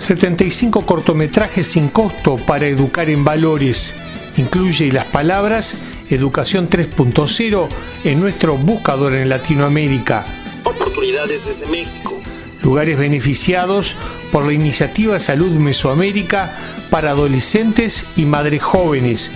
75 cortometrajes sin costo para educar en valores. Incluye las palabras Educación 3.0 en nuestro buscador en Latinoamérica. Oportunidades desde México. Lugares beneficiados por la iniciativa Salud Mesoamérica para adolescentes y madres jóvenes.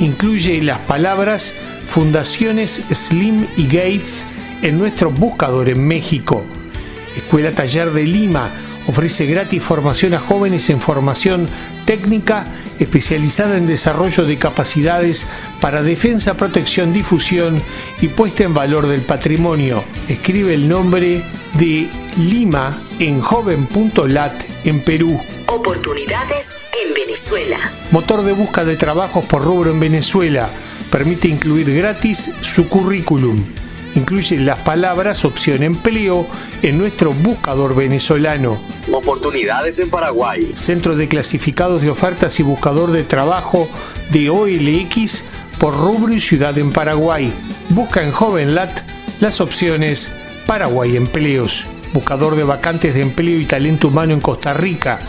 Incluye las palabras Fundaciones Slim y Gates en nuestro buscador en México. Escuela Taller de Lima ofrece gratis formación a jóvenes en formación técnica especializada en desarrollo de capacidades para defensa, protección, difusión y puesta en valor del patrimonio. Escribe el nombre de Lima en joven.lat en Perú. Oportunidades en Venezuela. Motor de busca de trabajos por rubro en Venezuela. Permite incluir gratis su currículum incluye las palabras opción empleo en nuestro buscador venezolano. Oportunidades en Paraguay. Centro de clasificados de ofertas y buscador de trabajo de OLX por rubro y ciudad en Paraguay. Busca en JovenLat las opciones Paraguay Empleos. Buscador de vacantes de empleo y talento humano en Costa Rica.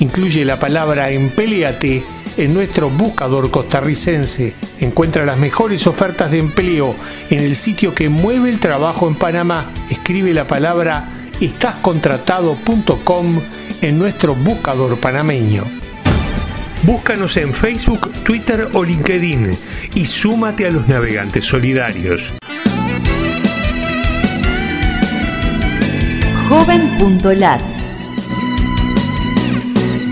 Incluye la palabra empleate en nuestro buscador costarricense. Encuentra las mejores ofertas de empleo en el sitio que mueve el trabajo en Panamá. Escribe la palabra estascontratado.com en nuestro buscador panameño. Búscanos en Facebook, Twitter o LinkedIn y súmate a los navegantes solidarios. Joven.lat